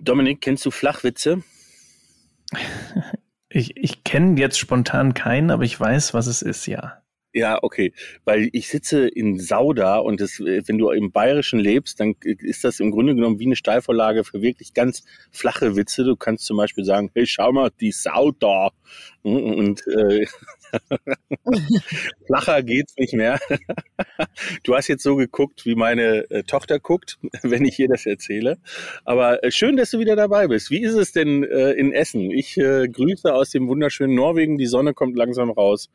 Dominik, kennst du Flachwitze? Ich, ich kenne jetzt spontan keinen, aber ich weiß, was es ist, ja. Ja, okay. Weil ich sitze in Sauda und das, äh, wenn du im Bayerischen lebst, dann ist das im Grunde genommen wie eine Steilvorlage für wirklich ganz flache Witze. Du kannst zum Beispiel sagen, hey, schau mal, die Sauda. Und äh, flacher geht's nicht mehr. du hast jetzt so geguckt, wie meine äh, Tochter guckt, wenn ich ihr das erzähle. Aber äh, schön, dass du wieder dabei bist. Wie ist es denn äh, in Essen? Ich äh, grüße aus dem wunderschönen Norwegen. Die Sonne kommt langsam raus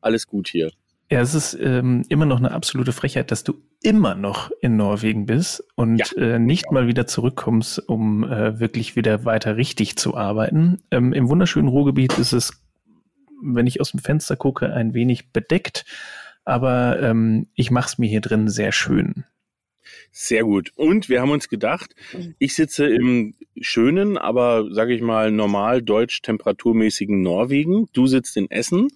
alles gut hier. Ja, es ist ähm, immer noch eine absolute Frechheit, dass du immer noch in Norwegen bist und ja. äh, nicht mal wieder zurückkommst, um äh, wirklich wieder weiter richtig zu arbeiten. Ähm, Im wunderschönen Ruhrgebiet ist es, wenn ich aus dem Fenster gucke, ein wenig bedeckt, aber ähm, ich mache es mir hier drin sehr schön. Sehr gut. Und wir haben uns gedacht, ich sitze im schönen, aber sage ich mal normal deutsch temperaturmäßigen Norwegen. Du sitzt in Essen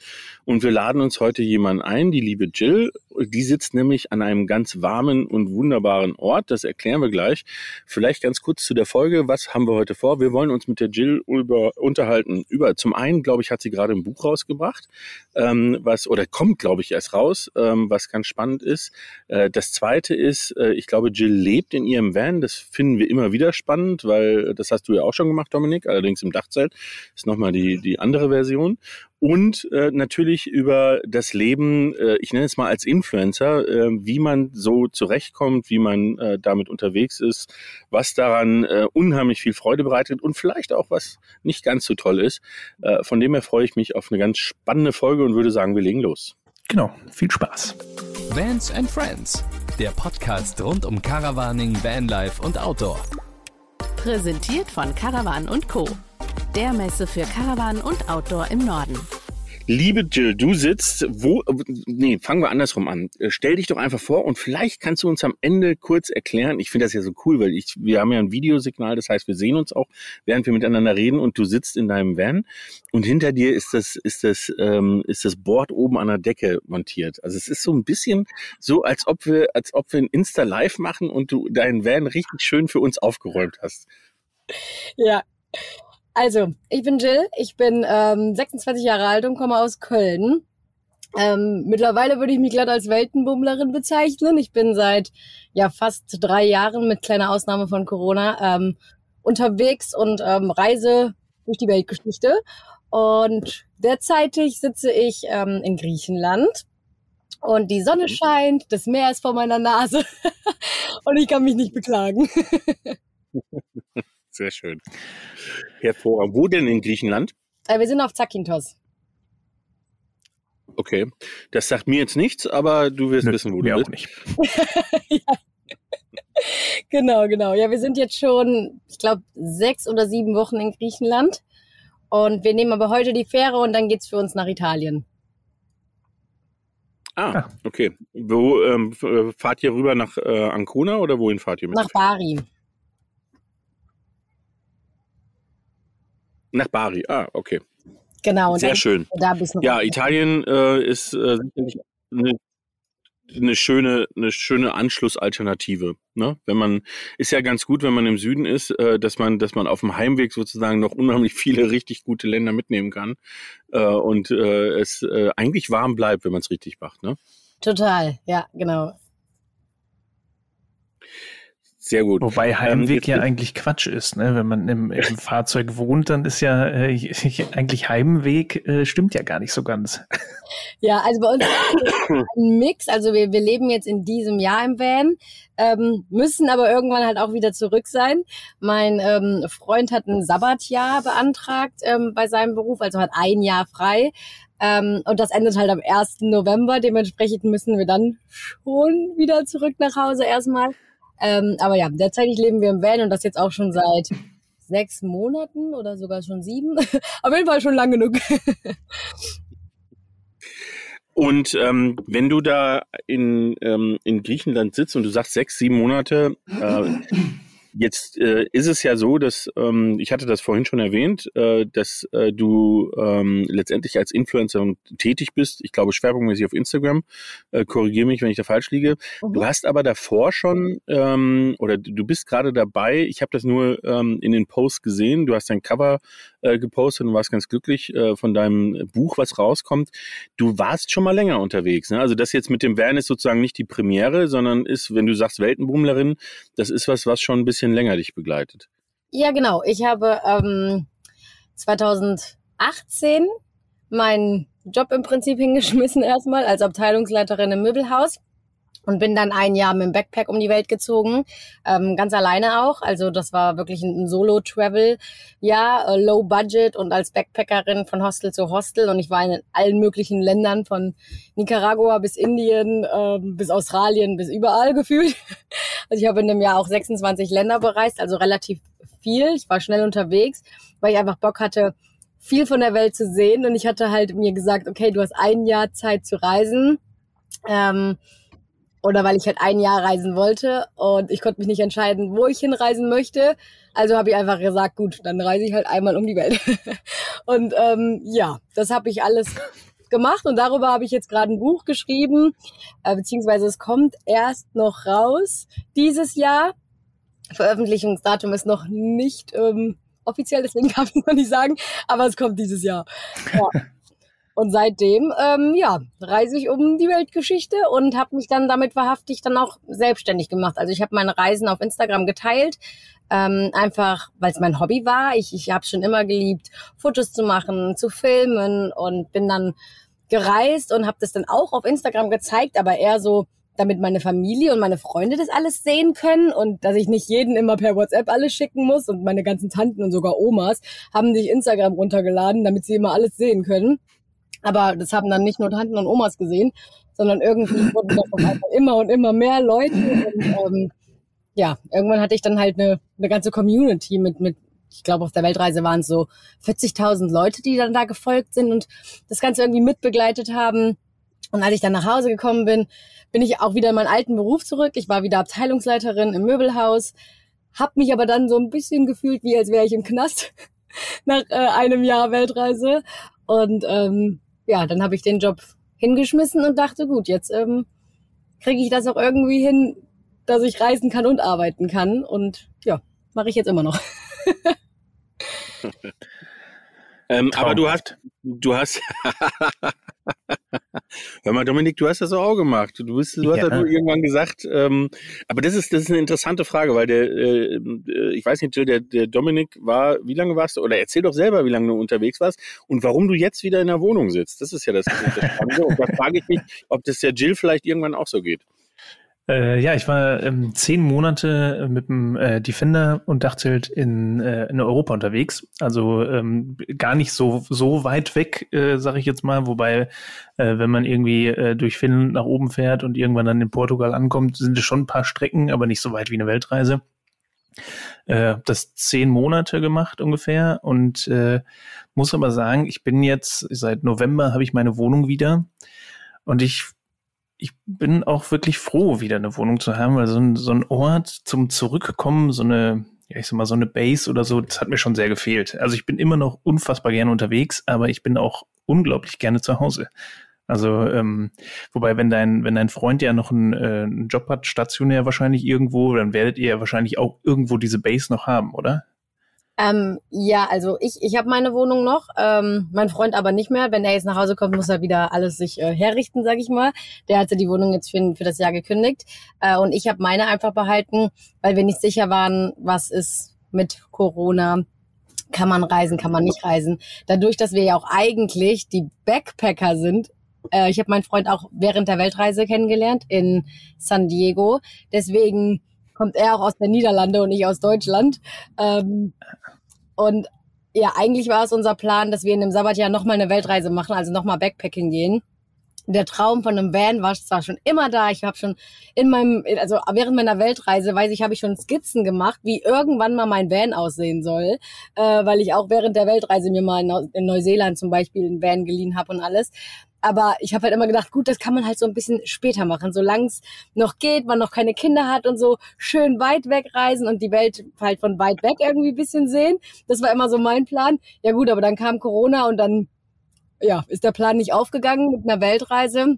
und wir laden uns heute jemanden ein, die liebe Jill. Die sitzt nämlich an einem ganz warmen und wunderbaren Ort. Das erklären wir gleich. Vielleicht ganz kurz zu der Folge. Was haben wir heute vor? Wir wollen uns mit der Jill über, unterhalten. Über zum einen, glaube ich, hat sie gerade ein Buch rausgebracht, ähm, was oder kommt, glaube ich, erst raus, ähm, was ganz spannend ist. Äh, das zweite ist, äh, ich glaube, Jill lebt in ihrem Van. Das finden wir immer wieder spannend, weil das hast du ja auch schon gemacht, Dominik. Allerdings im Dachzelt ist nochmal die die andere Version und äh, natürlich über das Leben, äh, ich nenne es mal als Influencer, äh, wie man so zurechtkommt, wie man äh, damit unterwegs ist, was daran äh, unheimlich viel Freude bereitet und vielleicht auch was nicht ganz so toll ist. Äh, von dem her freue ich mich auf eine ganz spannende Folge und würde sagen, wir legen los. Genau, viel Spaß. Vans and Friends, der Podcast rund um Caravaning, Vanlife und Outdoor. Präsentiert von Caravan und Co der Messe für Caravan und Outdoor im Norden. Liebe Jill, du sitzt, wo, nee, fangen wir andersrum an. Stell dich doch einfach vor und vielleicht kannst du uns am Ende kurz erklären. Ich finde das ja so cool, weil ich, wir haben ja ein Videosignal, das heißt, wir sehen uns auch, während wir miteinander reden und du sitzt in deinem Van und hinter dir ist das, ist das, ähm, ist das Board oben an der Decke montiert. Also es ist so ein bisschen so, als ob wir, als ob wir ein Insta Live machen und du deinen Van richtig schön für uns aufgeräumt hast. Ja, also, ich bin Jill, ich bin ähm, 26 Jahre alt und komme aus Köln. Ähm, mittlerweile würde ich mich glatt als Weltenbummlerin bezeichnen. Ich bin seit ja fast drei Jahren mit kleiner Ausnahme von Corona ähm, unterwegs und ähm, reise durch die Weltgeschichte. Und derzeitig sitze ich ähm, in Griechenland und die Sonne mhm. scheint, das Meer ist vor meiner Nase und ich kann mich nicht beklagen. Sehr schön. Hervorragend. Wo denn in Griechenland? Äh, wir sind auf Zakynthos. Okay. Das sagt mir jetzt nichts, aber du wirst Nö, wissen, wo du bist. Auch nicht. ja. Genau, genau. Ja, wir sind jetzt schon, ich glaube, sechs oder sieben Wochen in Griechenland. Und wir nehmen aber heute die Fähre und dann geht es für uns nach Italien. Ah, okay. Wo ähm, äh, fahrt ihr rüber nach äh, Ancona oder wohin fahrt ihr mit? Nach Bari. Nach Bari, ah, okay. Genau. Sehr schön. ja, Italien äh, ist äh, sicherlich eine, eine schöne, eine schöne Anschlussalternative. Ne? Wenn man ist ja ganz gut, wenn man im Süden ist, äh, dass man, dass man auf dem Heimweg sozusagen noch unheimlich viele richtig gute Länder mitnehmen kann äh, und äh, es äh, eigentlich warm bleibt, wenn man es richtig macht. Ne? Total, ja, genau. Sehr gut. Wobei ähm, Heimweg ähm, ja eigentlich Quatsch ist, ne? Wenn man im, im Fahrzeug wohnt, dann ist ja äh, eigentlich Heimweg äh, stimmt ja gar nicht so ganz. Ja, also bei uns ist ein Mix. Also wir, wir leben jetzt in diesem Jahr im Van, ähm, müssen aber irgendwann halt auch wieder zurück sein. Mein ähm, Freund hat ein Sabbatjahr beantragt ähm, bei seinem Beruf, also hat ein Jahr frei. Ähm, und das endet halt am 1. November. Dementsprechend müssen wir dann schon wieder zurück nach Hause erstmal. Ähm, aber ja, derzeit leben wir im Van und das jetzt auch schon seit sechs Monaten oder sogar schon sieben. Auf jeden Fall schon lang genug. Und ähm, wenn du da in, ähm, in Griechenland sitzt und du sagst sechs, sieben Monate, äh, Jetzt äh, ist es ja so, dass ähm, ich hatte das vorhin schon erwähnt, äh, dass äh, du ähm, letztendlich als Influencer tätig bist. Ich glaube schwerpunktmäßig auf Instagram. Äh, Korrigiere mich, wenn ich da falsch liege. Mhm. Du hast aber davor schon ähm, oder du bist gerade dabei. Ich habe das nur ähm, in den Posts gesehen. Du hast dein Cover äh, gepostet und warst ganz glücklich äh, von deinem Buch, was rauskommt. Du warst schon mal länger unterwegs. Ne? Also das jetzt mit dem Van ist sozusagen nicht die Premiere, sondern ist, wenn du sagst Weltenbummlerin, das ist was, was schon ein bisschen länger dich begleitet. Ja, genau. Ich habe ähm, 2018 meinen Job im Prinzip hingeschmissen erstmal als Abteilungsleiterin im Möbelhaus und bin dann ein Jahr mit dem Backpack um die Welt gezogen, ähm, ganz alleine auch. Also das war wirklich ein, Solo-Travel, ja, äh, Low Budget und als Backpackerin von Hostel zu Hostel und ich war in allen möglichen Ländern von Nicaragua bis Indien, äh, bis Australien, bis überall gefühlt. Also ich habe in dem Jahr auch 26 Länder bereist, also relativ viel. Ich war schnell unterwegs, weil ich einfach Bock hatte, viel von der Welt zu sehen und ich hatte halt mir gesagt, okay, du hast ein Jahr Zeit zu reisen. Ähm, oder weil ich halt ein Jahr reisen wollte und ich konnte mich nicht entscheiden, wo ich hinreisen möchte. Also habe ich einfach gesagt, gut, dann reise ich halt einmal um die Welt. und ähm, ja, das habe ich alles gemacht und darüber habe ich jetzt gerade ein Buch geschrieben, äh, beziehungsweise es kommt erst noch raus dieses Jahr. Veröffentlichungsdatum ist noch nicht ähm, offiziell, deswegen darf ich noch nicht sagen, aber es kommt dieses Jahr. Ja. Und seitdem, ähm, ja, reise ich um die Weltgeschichte und habe mich dann damit wahrhaftig dann auch selbstständig gemacht. Also ich habe meine Reisen auf Instagram geteilt, ähm, einfach weil es mein Hobby war. Ich, ich habe schon immer geliebt, Fotos zu machen, zu filmen und bin dann gereist und habe das dann auch auf Instagram gezeigt, aber eher so, damit meine Familie und meine Freunde das alles sehen können und dass ich nicht jeden immer per WhatsApp alles schicken muss und meine ganzen Tanten und sogar Omas haben sich Instagram runtergeladen, damit sie immer alles sehen können. Aber das haben dann nicht nur Tanten und Omas gesehen, sondern irgendwie wurden das immer und immer mehr Leute. Und, ähm, ja, irgendwann hatte ich dann halt eine, eine ganze Community mit, mit ich glaube, auf der Weltreise waren es so 40.000 Leute, die dann da gefolgt sind und das Ganze irgendwie mitbegleitet haben. Und als ich dann nach Hause gekommen bin, bin ich auch wieder in meinen alten Beruf zurück. Ich war wieder Abteilungsleiterin im Möbelhaus, hab mich aber dann so ein bisschen gefühlt, wie als wäre ich im Knast nach äh, einem Jahr Weltreise. Und ähm, ja, dann habe ich den Job hingeschmissen und dachte, gut, jetzt ähm, kriege ich das auch irgendwie hin, dass ich reisen kann und arbeiten kann. Und ja, mache ich jetzt immer noch. ähm, aber du hast, du hast, Hör mal, Dominik, du hast das auch gemacht. Du, bist, du hast ja. halt irgendwann gesagt, ähm, aber das ist, das ist eine interessante Frage, weil der, äh, äh ich weiß nicht, der, der Dominik war, wie lange warst du, oder erzähl doch selber, wie lange du unterwegs warst und warum du jetzt wieder in der Wohnung sitzt. Das ist ja das, das Spannende. und da frage ich mich, ob das der Jill vielleicht irgendwann auch so geht. Äh, ja, ich war ähm, zehn Monate mit dem äh, Defender und Dachzelt in, äh, in Europa unterwegs. Also ähm, gar nicht so, so weit weg, äh, sage ich jetzt mal. Wobei, äh, wenn man irgendwie äh, durch Finnland nach oben fährt und irgendwann dann in Portugal ankommt, sind es schon ein paar Strecken, aber nicht so weit wie eine Weltreise. Äh, das zehn Monate gemacht ungefähr und äh, muss aber sagen, ich bin jetzt seit November habe ich meine Wohnung wieder und ich ich bin auch wirklich froh, wieder eine Wohnung zu haben, weil so ein, so ein Ort zum Zurückkommen, so eine, ja, ich sag mal, so eine Base oder so, das hat mir schon sehr gefehlt. Also ich bin immer noch unfassbar gerne unterwegs, aber ich bin auch unglaublich gerne zu Hause. Also, ähm, wobei, wenn dein, wenn dein Freund ja noch einen, äh, einen Job hat, stationär wahrscheinlich irgendwo, dann werdet ihr ja wahrscheinlich auch irgendwo diese Base noch haben, oder? Ähm, ja, also ich, ich habe meine Wohnung noch, ähm, mein Freund aber nicht mehr. Wenn er jetzt nach Hause kommt, muss er wieder alles sich äh, herrichten, sag ich mal. Der hatte die Wohnung jetzt für, für das Jahr gekündigt äh, und ich habe meine einfach behalten, weil wir nicht sicher waren, was ist mit Corona. Kann man reisen, kann man nicht reisen. Dadurch, dass wir ja auch eigentlich die Backpacker sind, äh, ich habe meinen Freund auch während der Weltreise kennengelernt in San Diego. Deswegen kommt er auch aus der Niederlande und ich aus Deutschland. Ähm, und ja, eigentlich war es unser Plan, dass wir in dem Sabbatjahr nochmal eine Weltreise machen, also nochmal Backpacking gehen. Der Traum von einem Van war zwar schon immer da. Ich habe schon in meinem, also während meiner Weltreise, weiß ich, habe ich schon Skizzen gemacht, wie irgendwann mal mein Van aussehen soll, äh, weil ich auch während der Weltreise mir mal in, in Neuseeland zum Beispiel einen Van geliehen habe und alles. Aber ich habe halt immer gedacht, gut, das kann man halt so ein bisschen später machen, solange es noch geht, man noch keine Kinder hat und so schön weit weg reisen und die Welt halt von weit weg irgendwie ein bisschen sehen. Das war immer so mein Plan. Ja gut, aber dann kam Corona und dann ja, ist der Plan nicht aufgegangen mit einer Weltreise.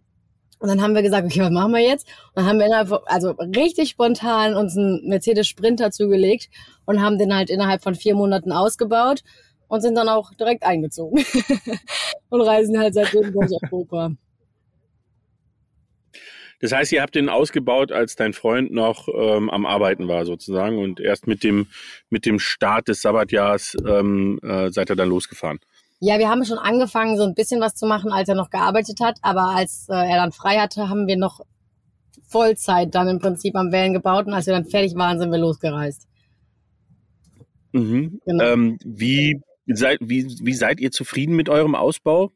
Und dann haben wir gesagt, okay, was machen wir jetzt? Und dann haben wir innerhalb, also richtig spontan uns einen Mercedes Sprinter zugelegt und haben den halt innerhalb von vier Monaten ausgebaut und sind dann auch direkt eingezogen und reisen halt seitdem durch Europa. Das heißt, ihr habt den ausgebaut, als dein Freund noch ähm, am Arbeiten war sozusagen und erst mit dem mit dem Start des Sabbatjahrs ähm, äh, seid ihr dann losgefahren. Ja, wir haben schon angefangen, so ein bisschen was zu machen, als er noch gearbeitet hat. Aber als äh, er dann frei hatte, haben wir noch Vollzeit dann im Prinzip am Wellen gebaut. Und als wir dann fertig waren, sind wir losgereist. Mhm. Genau. Ähm, wie, seid, wie, wie seid ihr zufrieden mit eurem Ausbau?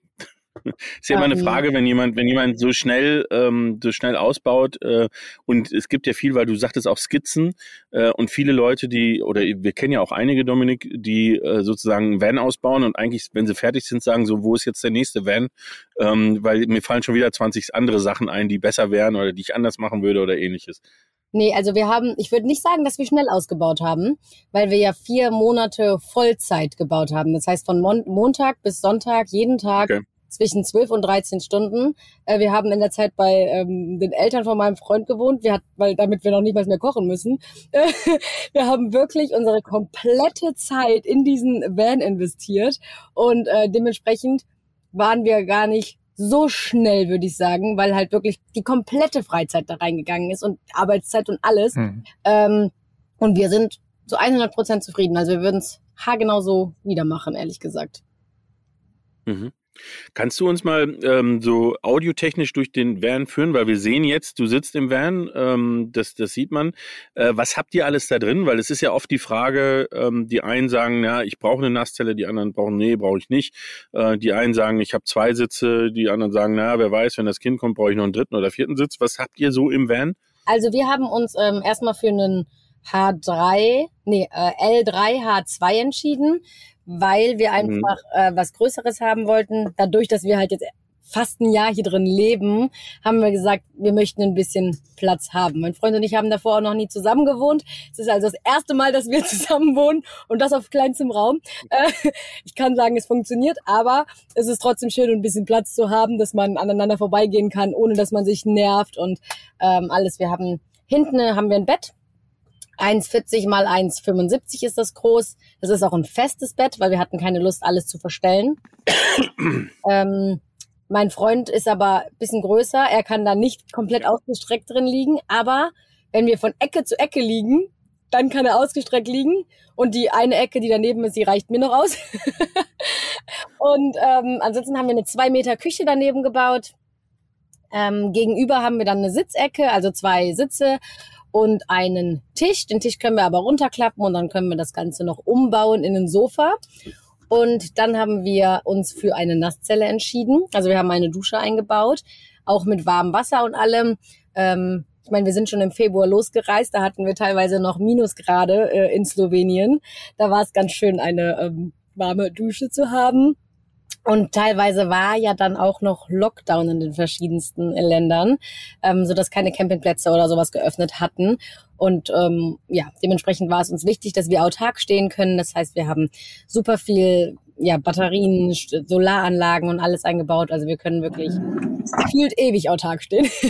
ist ja immer eine ähm. Frage, wenn jemand, wenn jemand so schnell, ähm, so schnell ausbaut äh, und es gibt ja viel, weil du sagtest auch Skizzen äh, und viele Leute, die oder wir kennen ja auch einige Dominik, die äh, sozusagen einen Van ausbauen und eigentlich, wenn sie fertig sind, sagen so, wo ist jetzt der nächste Van? Ähm, weil mir fallen schon wieder 20 andere Sachen ein, die besser wären oder die ich anders machen würde oder ähnliches. Nee, also wir haben, ich würde nicht sagen, dass wir schnell ausgebaut haben, weil wir ja vier Monate Vollzeit gebaut haben. Das heißt von Mon Montag bis Sonntag, jeden Tag okay zwischen 12 und 13 Stunden. Äh, wir haben in der Zeit bei ähm, den Eltern von meinem Freund gewohnt, wir hat, weil damit wir noch niemals mehr kochen müssen. wir haben wirklich unsere komplette Zeit in diesen Van investiert und äh, dementsprechend waren wir gar nicht so schnell, würde ich sagen, weil halt wirklich die komplette Freizeit da reingegangen ist und Arbeitszeit und alles. Hm. Ähm, und wir sind zu 100 Prozent zufrieden. Also wir würden es haargenau so wieder machen, ehrlich gesagt. Mhm. Kannst du uns mal ähm, so audiotechnisch durch den Van führen, weil wir sehen jetzt, du sitzt im Van, ähm, das, das sieht man. Äh, was habt ihr alles da drin? Weil es ist ja oft die Frage, ähm, die einen sagen, ja, ich brauche eine Nasszelle, die anderen brauchen, nee, brauche ich nicht. Äh, die einen sagen, ich habe zwei Sitze, die anderen sagen, na, wer weiß, wenn das Kind kommt, brauche ich noch einen dritten oder vierten Sitz. Was habt ihr so im Van? Also wir haben uns ähm, erstmal für einen H3, nee, äh, L3 H2 entschieden weil wir mhm. einfach mhm. äh, was Größeres haben wollten. Dadurch, dass wir halt jetzt fast ein Jahr hier drin leben, haben wir gesagt, wir möchten ein bisschen Platz haben. Mein Freund und ich haben davor auch noch nie zusammen gewohnt. Es ist also das erste Mal, dass wir zusammen wohnen und das auf kleinstem Raum. Äh, ich kann sagen, es funktioniert, aber es ist trotzdem schön, ein bisschen Platz zu haben, dass man aneinander vorbeigehen kann, ohne dass man sich nervt und ähm, alles. Wir haben hinten haben wir ein Bett, 1,40 mal 1,75 ist das groß. Das ist auch ein festes Bett, weil wir hatten keine Lust, alles zu verstellen. ähm, mein Freund ist aber ein bisschen größer. Er kann da nicht komplett ausgestreckt drin liegen. Aber wenn wir von Ecke zu Ecke liegen, dann kann er ausgestreckt liegen. Und die eine Ecke, die daneben ist, die reicht mir noch aus. und ähm, ansonsten haben wir eine zwei Meter Küche daneben gebaut. Ähm, gegenüber haben wir dann eine Sitzecke, also zwei Sitze und einen Tisch. Den Tisch können wir aber runterklappen und dann können wir das Ganze noch umbauen in ein Sofa. Und dann haben wir uns für eine Nasszelle entschieden. Also wir haben eine Dusche eingebaut, auch mit warmem Wasser und allem. Ähm, ich meine, wir sind schon im Februar losgereist, da hatten wir teilweise noch Minusgrade äh, in Slowenien. Da war es ganz schön, eine ähm, warme Dusche zu haben. Und teilweise war ja dann auch noch Lockdown in den verschiedensten Ländern, ähm, so dass keine Campingplätze oder sowas geöffnet hatten. Und ähm, ja, dementsprechend war es uns wichtig, dass wir autark stehen können. Das heißt, wir haben super viel ja, Batterien, Solaranlagen und alles eingebaut. Also wir können wirklich gefühlt ewig autark stehen.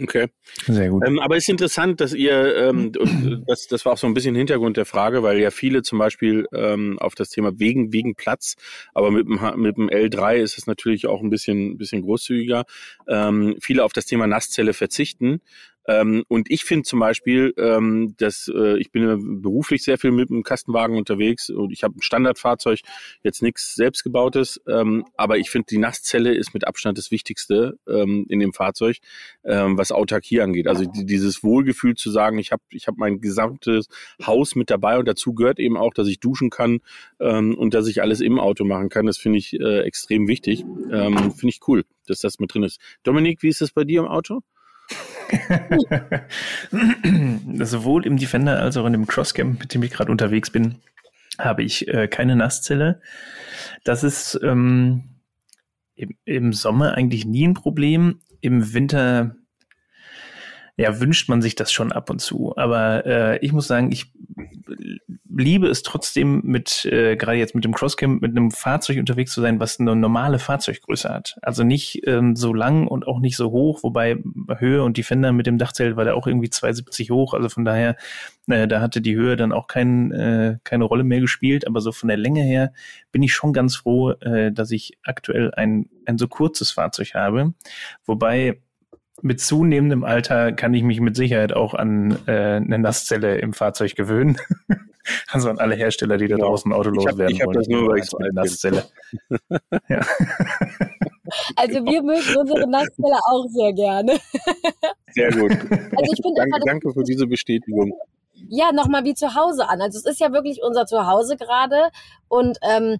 Okay. Sehr gut. Ähm, aber es ist interessant, dass ihr, ähm, und das, das war auch so ein bisschen Hintergrund der Frage, weil ja viele zum Beispiel ähm, auf das Thema wegen, wegen Platz, aber mit dem, mit dem L3 ist es natürlich auch ein bisschen, bisschen großzügiger, ähm, viele auf das Thema Nasszelle verzichten, ähm, und ich finde zum Beispiel, ähm, dass äh, ich bin beruflich sehr viel mit dem Kastenwagen unterwegs und ich habe ein Standardfahrzeug, jetzt nichts selbstgebautes, ähm, aber ich finde, die Nasszelle ist mit Abstand das Wichtigste ähm, in dem Fahrzeug, ähm, was Autarkie angeht. Also die, dieses Wohlgefühl zu sagen, ich habe ich hab mein gesamtes Haus mit dabei und dazu gehört eben auch, dass ich duschen kann ähm, und dass ich alles im Auto machen kann. Das finde ich äh, extrem wichtig. Finde ich cool, dass das mit drin ist. Dominik, wie ist das bei dir im Auto? Sowohl im Defender als auch in dem Crosscamp, mit dem ich gerade unterwegs bin, habe ich äh, keine Nasszelle. Das ist ähm, im, im Sommer eigentlich nie ein Problem. Im Winter ja, wünscht man sich das schon ab und zu. Aber äh, ich muss sagen, ich liebe es trotzdem mit, äh, gerade jetzt mit dem Crosscamp, mit einem Fahrzeug unterwegs zu sein, was eine normale Fahrzeuggröße hat. Also nicht ähm, so lang und auch nicht so hoch, wobei Höhe und die Fender mit dem Dachzelt war da auch irgendwie 270 hoch. Also von daher, äh, da hatte die Höhe dann auch kein, äh, keine Rolle mehr gespielt. Aber so von der Länge her bin ich schon ganz froh, äh, dass ich aktuell ein, ein so kurzes Fahrzeug habe. Wobei mit zunehmendem Alter kann ich mich mit Sicherheit auch an äh, eine Nasszelle im Fahrzeug gewöhnen. also an alle Hersteller, die da genau. draußen autolos ich hab, werden ich wollen. Das nur, weil ich so alt Nasszelle. ja. Also wir mögen unsere Nasszelle auch sehr gerne. Sehr gut. Also ich danke, danke für diese Bestätigung. Ja, nochmal wie zu Hause an. Also es ist ja wirklich unser Zuhause gerade und ähm,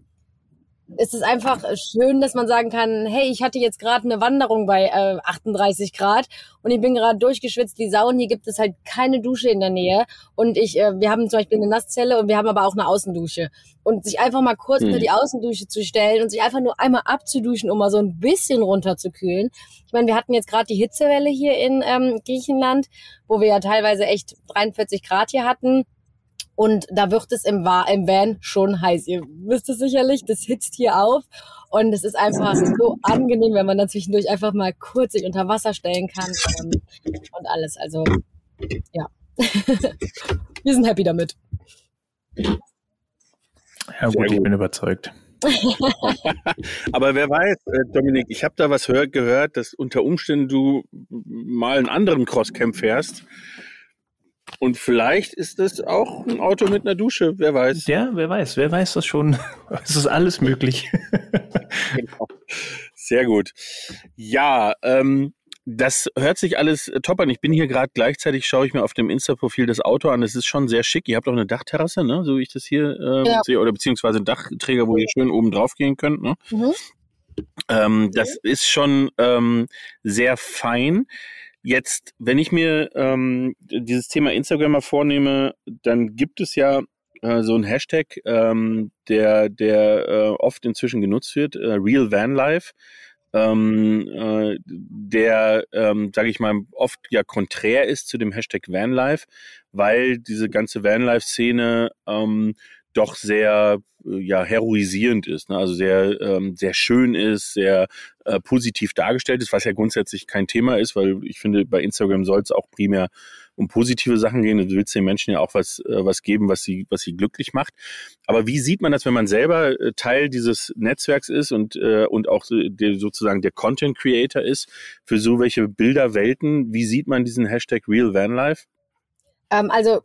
ist es einfach schön, dass man sagen kann, hey, ich hatte jetzt gerade eine Wanderung bei äh, 38 Grad und ich bin gerade durchgeschwitzt wie Sau und hier gibt es halt keine Dusche in der Nähe und ich, äh, wir haben zum Beispiel eine Nasszelle und wir haben aber auch eine Außendusche und sich einfach mal kurz hm. unter die Außendusche zu stellen und sich einfach nur einmal abzuduschen, um mal so ein bisschen runterzukühlen. Ich meine, wir hatten jetzt gerade die Hitzewelle hier in ähm, Griechenland, wo wir ja teilweise echt 43 Grad hier hatten und da wird es im, im Van schon heiß. Ihr wisst es sicherlich, das hitzt hier auf. Und es ist einfach so angenehm, wenn man dann zwischendurch einfach mal kurz sich unter Wasser stellen kann ähm, und alles. Also, ja. Wir sind happy damit. Ja gut, ich bin überzeugt. Aber wer weiß, äh, Dominik, ich habe da was gehört, dass unter Umständen du mal einen anderen Crosscamp fährst und vielleicht ist es auch ein Auto mit einer Dusche, wer weiß. Ja, wer weiß, wer weiß das schon. es ist alles möglich. genau. Sehr gut. Ja, ähm, das hört sich alles äh, top an. Ich bin hier gerade gleichzeitig, schaue ich mir auf dem Insta-Profil das Auto an. Es ist schon sehr schick. Ihr habt auch eine Dachterrasse, ne? so wie ich das hier ähm, ja. sehe, oder beziehungsweise einen Dachträger, wo ihr schön oben drauf gehen könnt. Ne? Mhm. Ähm, das ist schon ähm, sehr fein. Jetzt, wenn ich mir ähm, dieses Thema Instagram mal vornehme, dann gibt es ja äh, so ein Hashtag, ähm, der, der äh, oft inzwischen genutzt wird, äh, Real Van Life, ähm, äh, der, ähm, sage ich mal, oft ja konträr ist zu dem Hashtag Vanlife, weil diese ganze Vanlife-Szene ähm, doch sehr äh, ja heroisierend ist, ne? also sehr ähm, sehr schön ist, sehr äh, positiv dargestellt ist, was ja grundsätzlich kein Thema ist, weil ich finde bei Instagram soll es auch primär um positive Sachen gehen. Du willst den Menschen ja auch was äh, was geben, was sie was sie glücklich macht. Aber wie sieht man das, wenn man selber äh, Teil dieses Netzwerks ist und äh, und auch so, der, sozusagen der Content Creator ist für so welche Bilderwelten? Wie sieht man diesen Hashtag Real Van Life? Ähm, also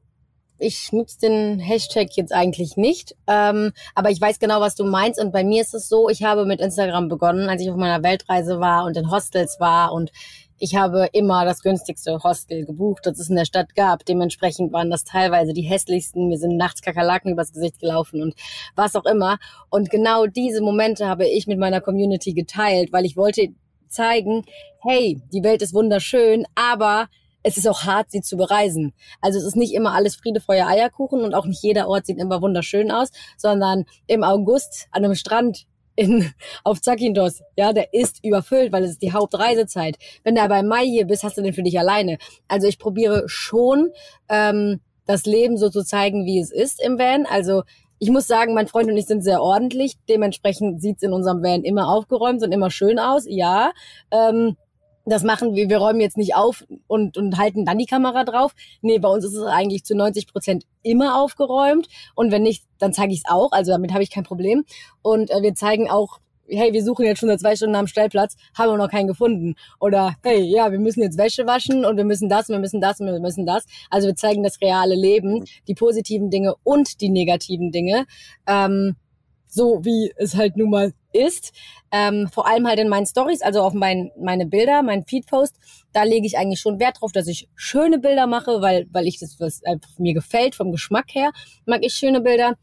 ich nutze den Hashtag jetzt eigentlich nicht, ähm, aber ich weiß genau, was du meinst. Und bei mir ist es so, ich habe mit Instagram begonnen, als ich auf meiner Weltreise war und in Hostels war und ich habe immer das günstigste Hostel gebucht, das es in der Stadt gab. Dementsprechend waren das teilweise die hässlichsten. Mir sind nachts Kakerlaken übers Gesicht gelaufen und was auch immer. Und genau diese Momente habe ich mit meiner Community geteilt, weil ich wollte zeigen, hey, die Welt ist wunderschön, aber es ist auch hart, sie zu bereisen. Also es ist nicht immer alles Friede, Feuer, Eierkuchen und auch nicht jeder Ort sieht immer wunderschön aus, sondern im August an einem Strand in, auf Zakynthos, ja, der ist überfüllt, weil es ist die Hauptreisezeit. Wenn du aber im Mai hier bist, hast du den für dich alleine. Also ich probiere schon, ähm, das Leben so zu zeigen, wie es ist im Van. Also ich muss sagen, mein Freund und ich sind sehr ordentlich. Dementsprechend sieht's in unserem Van immer aufgeräumt und immer schön aus. Ja, ähm, das machen wir, wir räumen jetzt nicht auf und, und halten dann die Kamera drauf. Nee, bei uns ist es eigentlich zu 90 Prozent immer aufgeräumt. Und wenn nicht, dann zeige ich es auch. Also damit habe ich kein Problem. Und äh, wir zeigen auch, hey, wir suchen jetzt schon seit zwei Stunden am Stellplatz, haben wir noch keinen gefunden. Oder hey, ja, wir müssen jetzt Wäsche waschen und wir müssen das und wir müssen das und wir müssen das. Also wir zeigen das reale Leben, die positiven Dinge und die negativen Dinge. Ähm, so wie es halt nun mal ist. Ähm, vor allem halt in meinen Stories, also auf mein, meine Bilder, mein Feedpost, da lege ich eigentlich schon Wert drauf, dass ich schöne Bilder mache, weil, weil ich das, was mir gefällt, vom Geschmack her, mag ich schöne Bilder.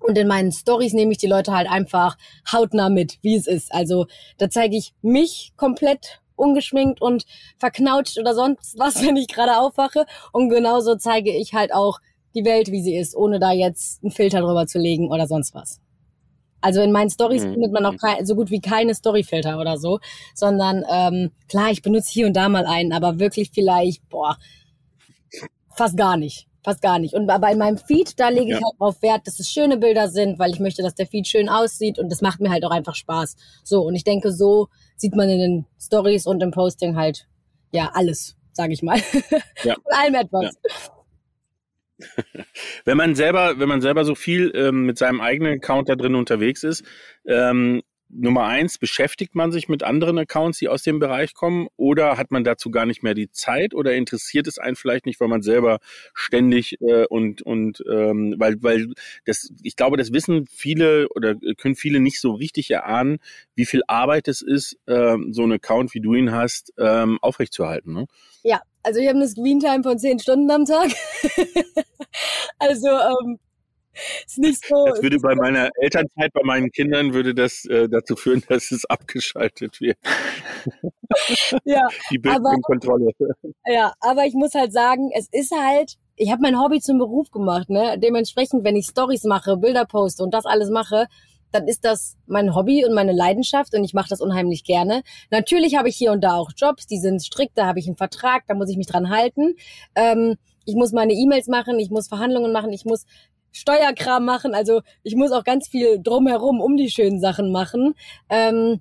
Und in meinen Stories nehme ich die Leute halt einfach hautnah mit, wie es ist. Also da zeige ich mich komplett ungeschminkt und verknautscht oder sonst was, wenn ich gerade aufwache. Und genauso zeige ich halt auch die Welt, wie sie ist, ohne da jetzt einen Filter drüber zu legen oder sonst was. Also in meinen Stories mhm. findet man auch kein, so gut wie keine Storyfilter oder so, sondern ähm, klar, ich benutze hier und da mal einen, aber wirklich vielleicht, boah, fast gar nicht. Fast gar nicht. Und aber in meinem Feed, da lege ich ja. halt drauf Wert, dass es schöne Bilder sind, weil ich möchte, dass der Feed schön aussieht und das macht mir halt auch einfach Spaß. So, und ich denke, so sieht man in den Stories und im Posting halt, ja, alles, sage ich mal. Ja. Von allem etwas. Ja. Wenn man selber, wenn man selber so viel ähm, mit seinem eigenen Account da drin unterwegs ist, ähm, Nummer eins, beschäftigt man sich mit anderen Accounts, die aus dem Bereich kommen, oder hat man dazu gar nicht mehr die Zeit oder interessiert es einen vielleicht nicht, weil man selber ständig äh, und und ähm, weil weil das, ich glaube, das wissen viele oder können viele nicht so richtig erahnen, wie viel Arbeit es ist, ähm, so einen Account wie du ihn hast, ähm, aufrechtzuerhalten. Ne? Ja, also ich habe eine Screentime von zehn Stunden am Tag. also ähm, ist nicht so. Das würde bei meiner Elternzeit, bei meinen Kindern, würde das äh, dazu führen, dass es abgeschaltet wird. ja, die Bildschirmkontrolle. Ja, aber ich muss halt sagen, es ist halt, ich habe mein Hobby zum Beruf gemacht, ne? Dementsprechend, wenn ich Stories mache, Bilder poste und das alles mache, dann ist das mein Hobby und meine Leidenschaft und ich mache das unheimlich gerne. Natürlich habe ich hier und da auch Jobs, die sind strikt, da habe ich einen Vertrag, da muss ich mich dran halten. Ähm, ich muss meine E-Mails machen, ich muss Verhandlungen machen, ich muss Steuerkram machen. Also ich muss auch ganz viel drumherum um die schönen Sachen machen. Ähm,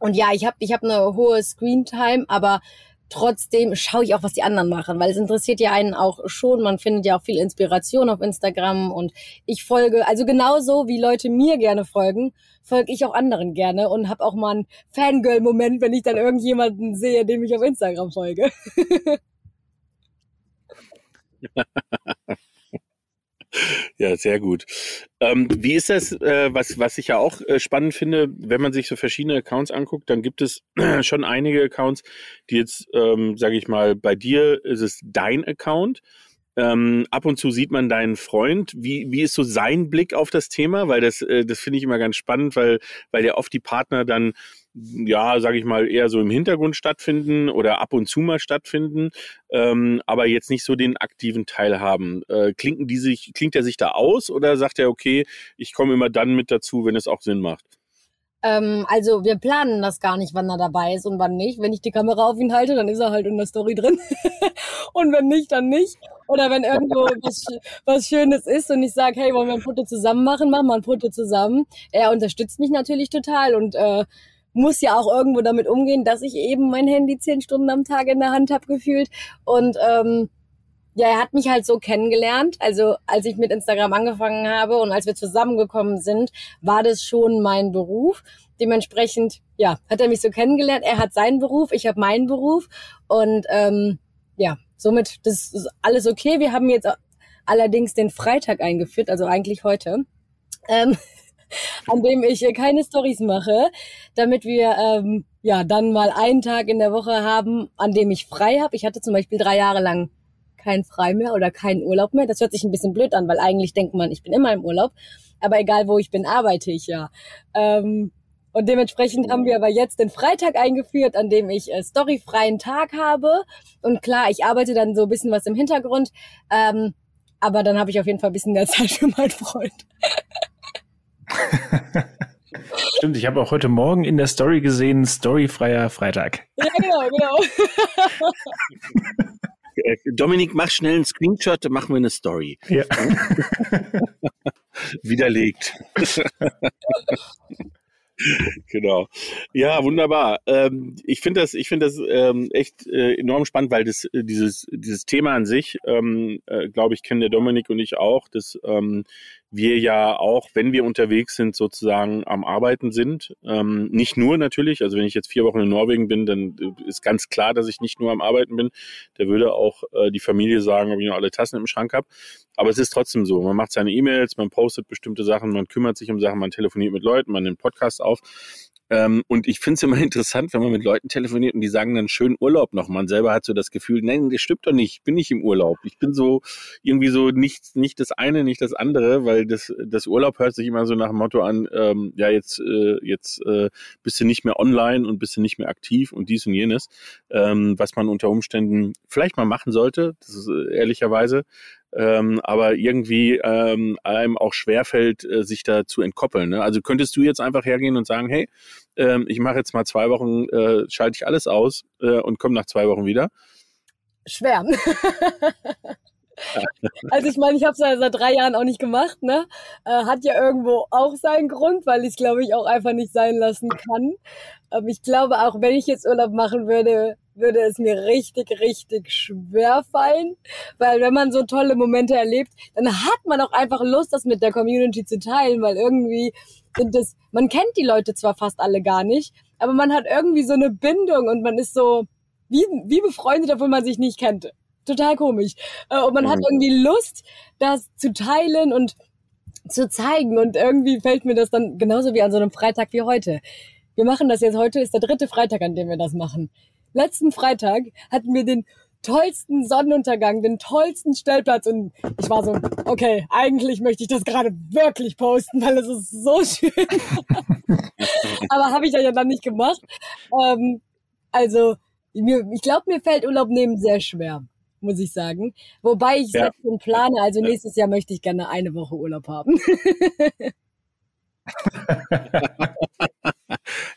und ja, ich habe ich hab eine hohe Screentime, aber trotzdem schaue ich auch, was die anderen machen, weil es interessiert ja einen auch schon. Man findet ja auch viel Inspiration auf Instagram und ich folge, also genauso wie Leute mir gerne folgen, folge ich auch anderen gerne und habe auch mal einen Fangirl-Moment, wenn ich dann irgendjemanden sehe, dem ich auf Instagram folge. Sehr gut. Ähm, wie ist das, äh, was, was ich ja auch äh, spannend finde, wenn man sich so verschiedene Accounts anguckt, dann gibt es schon einige Accounts, die jetzt, ähm, sage ich mal, bei dir ist es dein Account. Ähm, ab und zu sieht man deinen Freund. Wie, wie ist so sein Blick auf das Thema? Weil das, äh, das finde ich immer ganz spannend, weil, weil ja oft die Partner dann ja, sage ich mal, eher so im Hintergrund stattfinden oder ab und zu mal stattfinden, ähm, aber jetzt nicht so den aktiven Teil haben. Äh, klingt, die sich, klingt er sich da aus oder sagt er, okay, ich komme immer dann mit dazu, wenn es auch Sinn macht? Ähm, also wir planen das gar nicht, wann er dabei ist und wann nicht. Wenn ich die Kamera auf ihn halte, dann ist er halt in der Story drin. und wenn nicht, dann nicht. Oder wenn irgendwo was, was Schönes ist und ich sage, hey, wollen wir ein Foto zusammen machen, machen wir ein Foto zusammen. Er unterstützt mich natürlich total und äh, muss ja auch irgendwo damit umgehen, dass ich eben mein Handy zehn Stunden am Tag in der Hand habe gefühlt. Und ähm, ja, er hat mich halt so kennengelernt. Also als ich mit Instagram angefangen habe und als wir zusammengekommen sind, war das schon mein Beruf. Dementsprechend, ja, hat er mich so kennengelernt. Er hat seinen Beruf, ich habe meinen Beruf. Und ähm, ja, somit, das ist alles okay. Wir haben jetzt allerdings den Freitag eingeführt, also eigentlich heute. Ähm, an dem ich keine Stories mache, damit wir ähm, ja dann mal einen Tag in der Woche haben, an dem ich frei habe. Ich hatte zum Beispiel drei Jahre lang kein Frei mehr oder keinen Urlaub mehr. Das hört sich ein bisschen blöd an, weil eigentlich denkt man, ich bin immer im Urlaub. Aber egal wo ich bin, arbeite ich ja. Ähm, und dementsprechend haben wir aber jetzt den Freitag eingeführt, an dem ich äh, storyfreien Tag habe. Und klar, ich arbeite dann so ein bisschen was im Hintergrund. Ähm, aber dann habe ich auf jeden Fall ein bisschen mehr Zeit für meinen Freund. Stimmt, ich habe auch heute Morgen in der Story gesehen, storyfreier Freitag. Ja, genau, genau. Äh, Dominik, mach schnell einen Screenshot, dann machen wir eine Story. Ja. Widerlegt. genau. Ja, wunderbar. Ähm, ich finde das, ich finde das ähm, echt äh, enorm spannend, weil das äh, dieses dieses Thema an sich, ähm, äh, glaube ich, kennen der Dominik und ich auch, dass ähm, wir ja auch, wenn wir unterwegs sind, sozusagen am Arbeiten sind. Ähm, nicht nur natürlich, also wenn ich jetzt vier Wochen in Norwegen bin, dann äh, ist ganz klar, dass ich nicht nur am Arbeiten bin. Da würde auch äh, die Familie sagen, ob ich noch alle Tassen im Schrank habe. Aber es ist trotzdem so. Man macht seine E-Mails, man postet bestimmte Sachen, man kümmert sich um Sachen, man telefoniert mit Leuten, man nimmt Podcasts auf. Ähm, und ich finde es immer interessant, wenn man mit Leuten telefoniert und die sagen dann schön Urlaub noch. Man selber hat so das Gefühl, nein, das stimmt doch nicht, ich bin nicht im Urlaub. Ich bin so irgendwie so nicht, nicht das eine, nicht das andere, weil das, das Urlaub hört sich immer so nach dem Motto an, ähm, ja, jetzt, äh, jetzt äh, bist du nicht mehr online und bist du nicht mehr aktiv und dies und jenes, ähm, was man unter Umständen vielleicht mal machen sollte, das ist äh, ehrlicherweise. Ähm, aber irgendwie ähm, einem auch schwerfällt, äh, sich da zu entkoppeln. Ne? Also könntest du jetzt einfach hergehen und sagen, hey, ähm, ich mache jetzt mal zwei Wochen, äh, schalte ich alles aus äh, und komme nach zwei Wochen wieder? Schwer. Also ich meine, ich habe es ja seit drei Jahren auch nicht gemacht, ne? Äh, hat ja irgendwo auch seinen Grund, weil ich glaube ich auch einfach nicht sein lassen kann. Aber ich glaube auch, wenn ich jetzt Urlaub machen würde, würde es mir richtig, richtig schwer fallen. Weil wenn man so tolle Momente erlebt, dann hat man auch einfach Lust, das mit der Community zu teilen, weil irgendwie sind das, man kennt die Leute zwar fast alle gar nicht, aber man hat irgendwie so eine Bindung und man ist so wie, wie befreundet, obwohl man sich nicht kennt total komisch. Äh, und man mhm. hat irgendwie Lust, das zu teilen und zu zeigen. Und irgendwie fällt mir das dann genauso wie an so einem Freitag wie heute. Wir machen das jetzt heute, ist der dritte Freitag, an dem wir das machen. Letzten Freitag hatten wir den tollsten Sonnenuntergang, den tollsten Stellplatz und ich war so, okay, eigentlich möchte ich das gerade wirklich posten, weil es ist so schön. Aber habe ich ja dann nicht gemacht. Ähm, also, mir, ich glaube, mir fällt Urlaub nehmen sehr schwer muss ich sagen. Wobei ich ja. jetzt schon plane, also nächstes Jahr möchte ich gerne eine Woche Urlaub haben.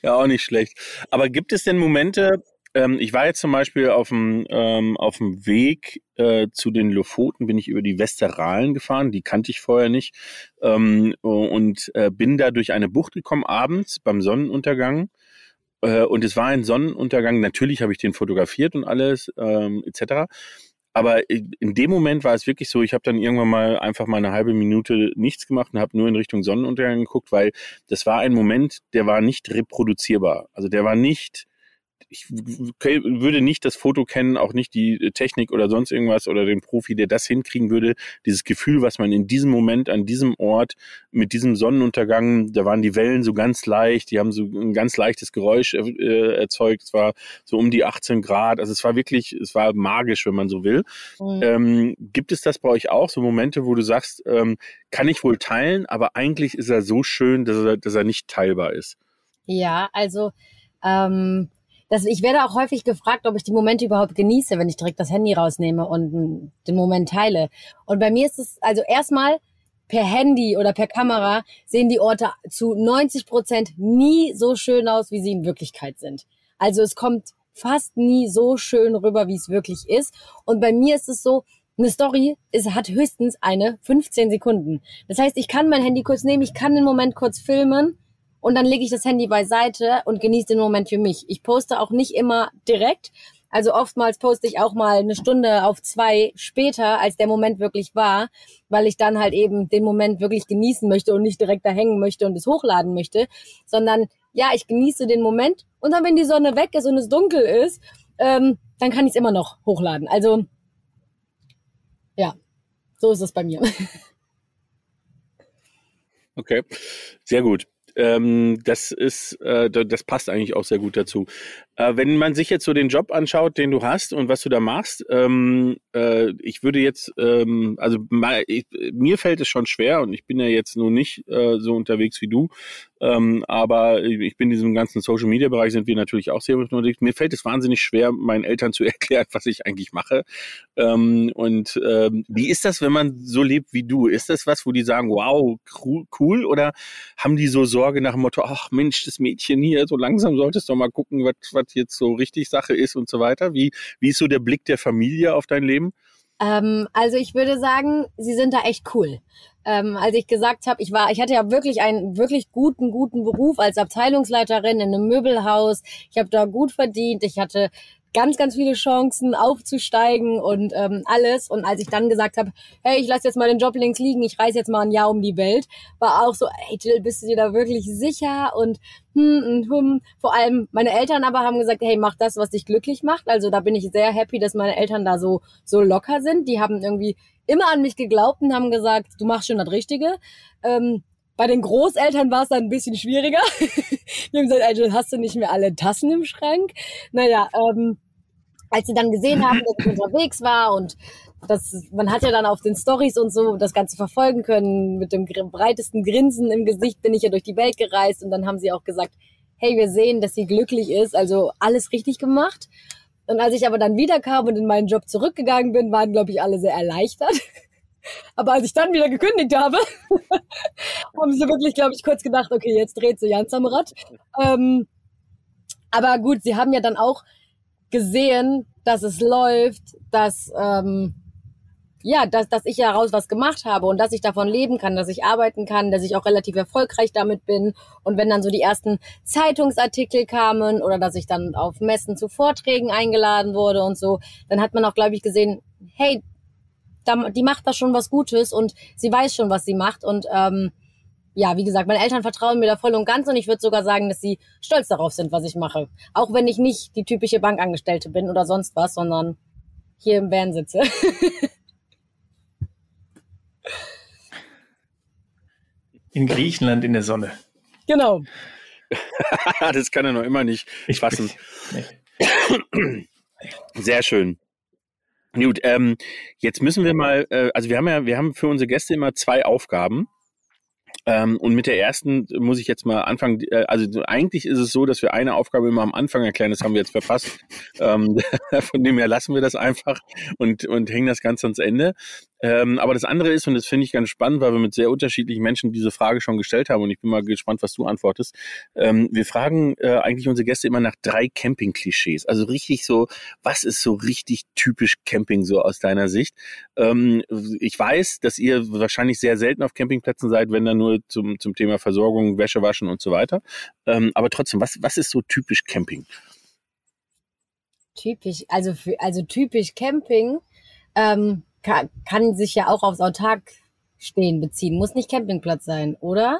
ja, auch nicht schlecht. Aber gibt es denn Momente, ähm, ich war jetzt zum Beispiel auf dem, ähm, auf dem Weg äh, zu den Lofoten, bin ich über die Westeralen gefahren, die kannte ich vorher nicht, ähm, und äh, bin da durch eine Bucht gekommen, abends beim Sonnenuntergang. Äh, und es war ein Sonnenuntergang, natürlich habe ich den fotografiert und alles, ähm, etc. Aber in dem Moment war es wirklich so, ich habe dann irgendwann mal einfach mal eine halbe Minute nichts gemacht und habe nur in Richtung Sonnenuntergang geguckt, weil das war ein Moment, der war nicht reproduzierbar. Also der war nicht ich würde nicht das Foto kennen, auch nicht die Technik oder sonst irgendwas oder den Profi, der das hinkriegen würde. Dieses Gefühl, was man in diesem Moment an diesem Ort mit diesem Sonnenuntergang, da waren die Wellen so ganz leicht, die haben so ein ganz leichtes Geräusch äh, erzeugt. Es war so um die 18 Grad. Also es war wirklich, es war magisch, wenn man so will. Mhm. Ähm, gibt es das bei euch auch, so Momente, wo du sagst, ähm, kann ich wohl teilen, aber eigentlich ist er so schön, dass er, dass er nicht teilbar ist? Ja, also ähm, das, ich werde auch häufig gefragt, ob ich die Momente überhaupt genieße, wenn ich direkt das Handy rausnehme und den Moment teile. Und bei mir ist es, also erstmal per Handy oder per Kamera sehen die Orte zu 90 Prozent nie so schön aus, wie sie in Wirklichkeit sind. Also es kommt fast nie so schön rüber, wie es wirklich ist. Und bei mir ist es so, eine Story ist, hat höchstens eine 15 Sekunden. Das heißt, ich kann mein Handy kurz nehmen, ich kann den Moment kurz filmen und dann lege ich das Handy beiseite und genieße den Moment für mich. Ich poste auch nicht immer direkt. Also oftmals poste ich auch mal eine Stunde auf zwei später, als der Moment wirklich war, weil ich dann halt eben den Moment wirklich genießen möchte und nicht direkt da hängen möchte und es hochladen möchte, sondern ja, ich genieße den Moment und dann, wenn die Sonne weg ist und es dunkel ist, ähm, dann kann ich es immer noch hochladen. Also ja, so ist es bei mir. Okay, sehr gut. Ähm, das ist, äh, das passt eigentlich auch sehr gut dazu. Äh, wenn man sich jetzt so den Job anschaut, den du hast und was du da machst, ähm, äh, ich würde jetzt, ähm, also ich, mir fällt es schon schwer und ich bin ja jetzt nur nicht äh, so unterwegs wie du, ähm, aber ich bin in diesem ganzen Social Media Bereich sind wir natürlich auch sehr unterwegs. Mir fällt es wahnsinnig schwer, meinen Eltern zu erklären, was ich eigentlich mache. Ähm, und ähm, wie ist das, wenn man so lebt wie du? Ist das was, wo die sagen, wow, cool, oder haben die so Sorge nach dem Motto, ach Mensch, das Mädchen hier, so langsam solltest du mal gucken, was, was jetzt so richtig Sache ist und so weiter? Wie, wie ist so der Blick der Familie auf dein Leben? Ähm, also ich würde sagen, sie sind da echt cool. Ähm, als ich gesagt habe, ich war, ich hatte ja wirklich einen wirklich guten, guten Beruf als Abteilungsleiterin in einem Möbelhaus. Ich habe da gut verdient. Ich hatte ganz, ganz viele Chancen aufzusteigen und ähm, alles. Und als ich dann gesagt habe, hey, ich lasse jetzt mal den Job links liegen, ich reise jetzt mal ein Jahr um die Welt, war auch so, hey Jill, bist du dir da wirklich sicher? Und hm, und hm. Vor allem meine Eltern aber haben gesagt, hey, mach das, was dich glücklich macht. Also da bin ich sehr happy, dass meine Eltern da so, so locker sind. Die haben irgendwie immer an mich geglaubt und haben gesagt, du machst schon das Richtige. Ähm, bei den Großeltern war es dann ein bisschen schwieriger. Die haben gesagt, Angel, hast du nicht mehr alle Tassen im Schrank? Naja, ähm, als sie dann gesehen haben, dass ich unterwegs war und das, man hat ja dann auf den Stories und so das Ganze verfolgen können. Mit dem breitesten Grinsen im Gesicht bin ich ja durch die Welt gereist und dann haben sie auch gesagt, hey, wir sehen, dass sie glücklich ist, also alles richtig gemacht. Und als ich aber dann wiederkam und in meinen Job zurückgegangen bin, waren, glaube ich, alle sehr erleichtert. Aber als ich dann wieder gekündigt habe, haben sie wirklich, glaube ich, kurz gedacht, okay, jetzt dreht sie ganz am Rad. Ähm, aber gut, sie haben ja dann auch gesehen, dass es läuft, dass ähm, ja, dass, dass ich daraus was gemacht habe und dass ich davon leben kann, dass ich arbeiten kann, dass ich auch relativ erfolgreich damit bin. Und wenn dann so die ersten Zeitungsartikel kamen oder dass ich dann auf Messen zu Vorträgen eingeladen wurde und so, dann hat man auch, glaube ich, gesehen, hey, die macht da schon was Gutes und sie weiß schon, was sie macht. Und ähm, ja, wie gesagt, meine Eltern vertrauen mir da voll und ganz und ich würde sogar sagen, dass sie stolz darauf sind, was ich mache. Auch wenn ich nicht die typische Bankangestellte bin oder sonst was, sondern hier im Van sitze. In Griechenland in der Sonne. Genau. das kann er noch immer nicht ich fassen. Nee. Sehr schön. Gut, ähm, jetzt müssen wir mal, äh, also wir haben ja, wir haben für unsere Gäste immer zwei Aufgaben. Ähm, und mit der ersten muss ich jetzt mal anfangen. Äh, also eigentlich ist es so, dass wir eine Aufgabe immer am Anfang erklären. Das haben wir jetzt verpasst. Ähm, von dem her lassen wir das einfach und, und hängen das Ganze ans Ende. Ähm, aber das andere ist, und das finde ich ganz spannend, weil wir mit sehr unterschiedlichen Menschen diese Frage schon gestellt haben und ich bin mal gespannt, was du antwortest. Ähm, wir fragen äh, eigentlich unsere Gäste immer nach drei Camping-Klischees. Also richtig so, was ist so richtig typisch Camping so aus deiner Sicht? Ähm, ich weiß, dass ihr wahrscheinlich sehr selten auf Campingplätzen seid, wenn dann nur zum, zum Thema Versorgung, Wäsche waschen und so weiter. Ähm, aber trotzdem, was, was ist so typisch Camping? Typisch, also für, also typisch Camping, ähm, kann, kann sich ja auch aufs Autark stehen beziehen. Muss nicht Campingplatz sein, oder?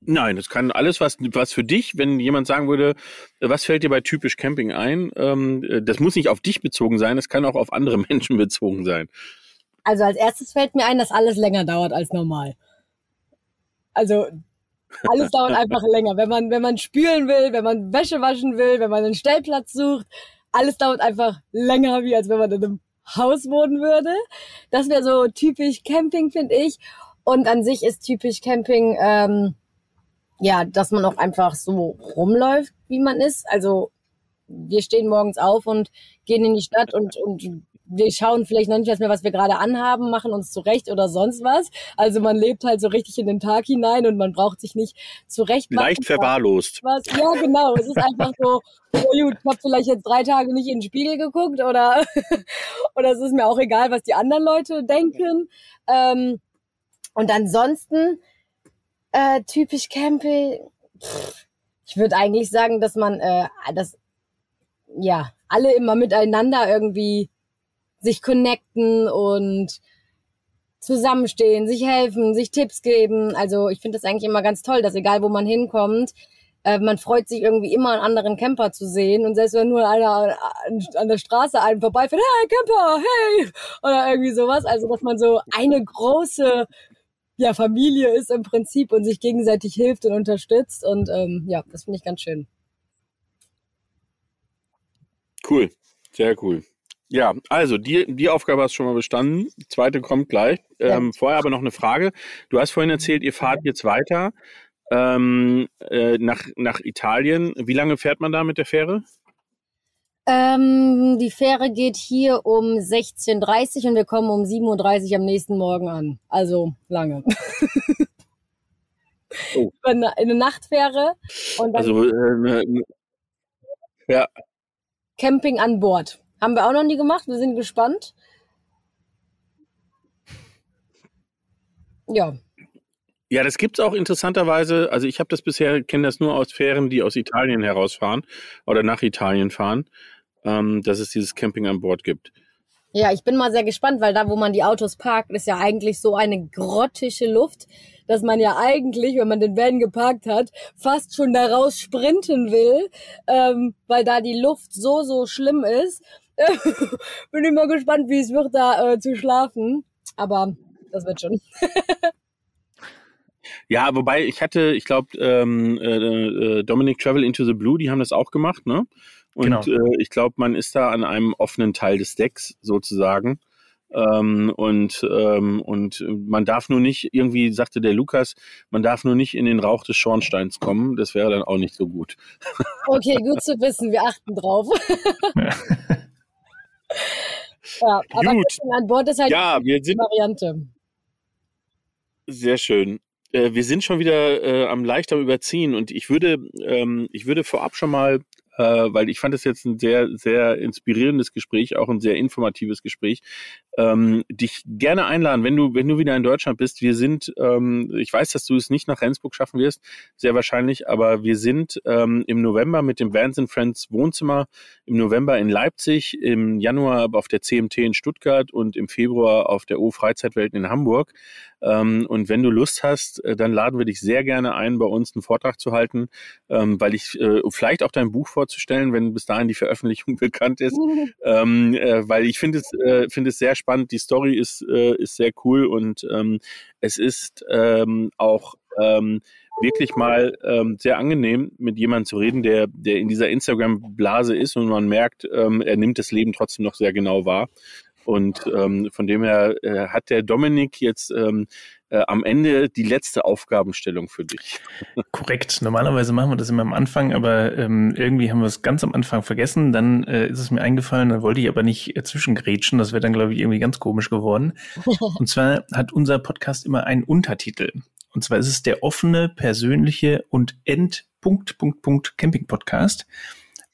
Nein, das kann alles, was, was für dich, wenn jemand sagen würde, was fällt dir bei typisch Camping ein, ähm, das muss nicht auf dich bezogen sein, das kann auch auf andere Menschen bezogen sein. Also als erstes fällt mir ein, dass alles länger dauert als normal. Also alles dauert einfach länger. Wenn man, wenn man spülen will, wenn man Wäsche waschen will, wenn man einen Stellplatz sucht, alles dauert einfach länger, wie als wenn man in einem Haus wohnen würde. Das wäre so typisch Camping, finde ich. Und an sich ist typisch Camping, ähm, ja, dass man auch einfach so rumläuft, wie man ist. Also wir stehen morgens auf und gehen in die Stadt und, und wir schauen vielleicht noch nicht mehr, was wir gerade anhaben, machen uns zurecht oder sonst was. Also man lebt halt so richtig in den Tag hinein und man braucht sich nicht zurecht machen. Leicht verwahrlost. Was. Ja, genau. Es ist einfach so, oh gut, ich habe vielleicht jetzt drei Tage nicht in den Spiegel geguckt oder, oder es ist mir auch egal, was die anderen Leute denken. Ähm, und ansonsten, äh, typisch Camping, ich würde eigentlich sagen, dass man, äh, dass, ja, alle immer miteinander irgendwie sich connecten und zusammenstehen, sich helfen, sich Tipps geben. Also ich finde das eigentlich immer ganz toll, dass egal wo man hinkommt, äh, man freut sich irgendwie immer einen anderen Camper zu sehen und selbst wenn nur einer an der Straße einen vorbeifährt, hey Camper, hey oder irgendwie sowas. Also dass man so eine große ja, Familie ist im Prinzip und sich gegenseitig hilft und unterstützt und ähm, ja, das finde ich ganz schön. Cool, sehr cool. Ja, also die, die Aufgabe hast du schon mal bestanden. Die zweite kommt gleich. Ähm, ja. Vorher aber noch eine Frage. Du hast vorhin erzählt, ihr fahrt jetzt weiter ähm, äh, nach, nach Italien. Wie lange fährt man da mit der Fähre? Ähm, die Fähre geht hier um 16.30 Uhr und wir kommen um 7.30 Uhr am nächsten Morgen an. Also lange. Oh. eine, eine Nachtfähre. Und dann also, äh, ja. Camping an Bord. Haben wir auch noch nie gemacht. Wir sind gespannt. Ja. Ja, das gibt's auch interessanterweise. Also ich habe das bisher, kenne das nur aus Fähren, die aus Italien herausfahren oder nach Italien fahren, ähm, dass es dieses Camping an Bord gibt. Ja, ich bin mal sehr gespannt, weil da, wo man die Autos parkt, ist ja eigentlich so eine grottische Luft, dass man ja eigentlich, wenn man den Van geparkt hat, fast schon daraus sprinten will, ähm, weil da die Luft so, so schlimm ist. Bin mal gespannt, wie es wird, da äh, zu schlafen. Aber das wird schon. ja, wobei ich hatte, ich glaube, ähm, äh, äh, Dominic Travel into the Blue, die haben das auch gemacht, ne? Und genau. äh, ich glaube, man ist da an einem offenen Teil des Decks sozusagen. Ähm, und, ähm, und man darf nur nicht, irgendwie sagte der Lukas, man darf nur nicht in den Rauch des Schornsteins kommen. Das wäre dann auch nicht so gut. Okay, gut zu wissen. Wir achten drauf. Ja, aber Gut. an Bord ist halt Ja, wir sind Variante. sehr schön. Äh, wir sind schon wieder äh, am leicht am Überziehen und ich würde, ähm, ich würde vorab schon mal, äh, weil ich fand es jetzt ein sehr, sehr inspirierendes Gespräch, auch ein sehr informatives Gespräch, ähm, dich gerne einladen, wenn du, wenn du wieder in Deutschland bist. Wir sind, ähm, ich weiß, dass du es nicht nach Rendsburg schaffen wirst, sehr wahrscheinlich, aber wir sind ähm, im November mit dem Vans and Friends Wohnzimmer, im November in Leipzig, im Januar auf der CMT in Stuttgart und im Februar auf der O Freizeitwelt in Hamburg. Ähm, und wenn du Lust hast, äh, dann laden wir dich sehr gerne ein, bei uns einen Vortrag zu halten, ähm, weil ich äh, vielleicht auch dein Buch vorzustellen, wenn bis dahin die Veröffentlichung bekannt ist, ähm, äh, weil ich finde es äh, finde es sehr spannend. Die Story ist äh, ist sehr cool und ähm, es ist ähm, auch ähm, wirklich mal ähm, sehr angenehm, mit jemandem zu reden, der, der in dieser Instagram-Blase ist und man merkt, ähm, er nimmt das Leben trotzdem noch sehr genau wahr. Und ähm, von dem her äh, hat der Dominik jetzt ähm, äh, am Ende die letzte Aufgabenstellung für dich. Korrekt. Normalerweise machen wir das immer am Anfang, aber ähm, irgendwie haben wir es ganz am Anfang vergessen. Dann äh, ist es mir eingefallen, dann wollte ich aber nicht äh, zwischengrätschen. Das wäre dann, glaube ich, irgendwie ganz komisch geworden. Und zwar hat unser Podcast immer einen Untertitel. Und zwar ist es der offene, persönliche und End Punkt, Punkt, Punkt Camping Podcast.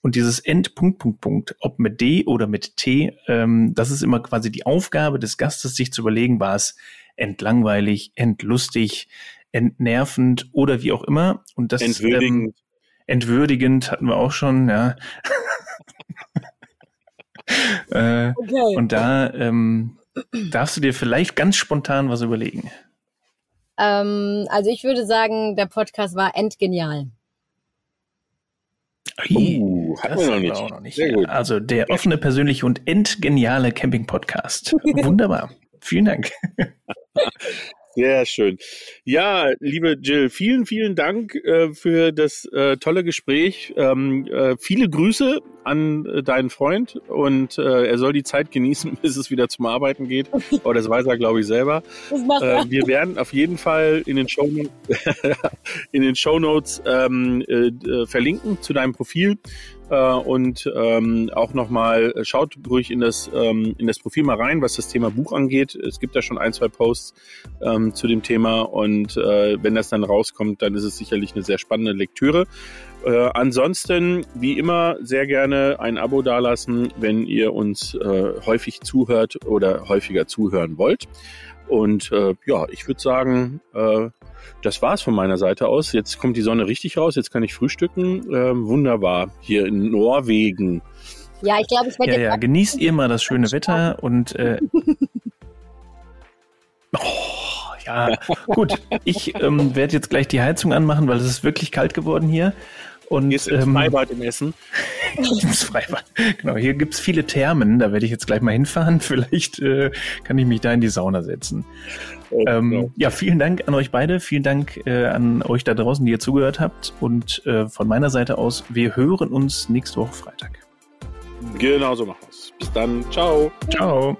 Und dieses End Punkt, Punkt, Punkt, ob mit D oder mit T, ähm, das ist immer quasi die Aufgabe des Gastes, sich zu überlegen, war es entlangweilig, entlustig, entnervend oder wie auch immer. Und das Entwürdigend. Ähm, entwürdigend hatten wir auch schon, ja. äh, Okay. und da ähm, darfst du dir vielleicht ganz spontan was überlegen. Ähm, also ich würde sagen, der Podcast war endgenial. Uh, hatten wir noch nicht. auch noch nicht. Sehr gut. Also der offene, persönliche und endgeniale Camping-Podcast. Wunderbar. Vielen Dank. Sehr schön. Ja, liebe Jill, vielen, vielen Dank äh, für das äh, tolle Gespräch. Ähm, äh, viele Grüße an äh, deinen Freund und äh, er soll die Zeit genießen, bis es wieder zum Arbeiten geht. Aber das weiß er, glaube ich, selber. Das macht Äh, wir werden auf jeden Fall in den Show in den Shownotes ähm, äh, äh, verlinken zu deinem Profil und ähm, auch nochmal äh, schaut ruhig in das ähm, in das Profil mal rein, was das Thema Buch angeht. Es gibt da schon ein zwei Posts ähm, zu dem Thema und äh, wenn das dann rauskommt, dann ist es sicherlich eine sehr spannende Lektüre. Äh, ansonsten, wie immer, sehr gerne ein Abo dalassen, wenn ihr uns äh, häufig zuhört oder häufiger zuhören wollt. Und äh, ja, ich würde sagen, äh, das war's von meiner Seite aus. Jetzt kommt die Sonne richtig raus, jetzt kann ich frühstücken. Ähm, wunderbar, hier in Norwegen. Ja, ich glaube, ich werde Ja, jetzt ja, genießt ihr mal das schöne Wetter und äh, oh, ja, gut. Ich ähm, werde jetzt gleich die Heizung anmachen, weil es ist wirklich kalt geworden hier. Und Hier ist ins ähm, Freibad im Essen. ins Freibad. Genau, hier gibt's viele Thermen, da werde ich jetzt gleich mal hinfahren. Vielleicht äh, kann ich mich da in die Sauna setzen. Äh, Ähm, genau. ja, vielen Dank an euch beide, vielen Dank äh, an euch da draußen, die ihr zugehört habt. Und äh, von meiner Seite aus, wir hören uns nächste Woche Freitag. Genau so machen wir's. Bis dann. Ciao. Ciao.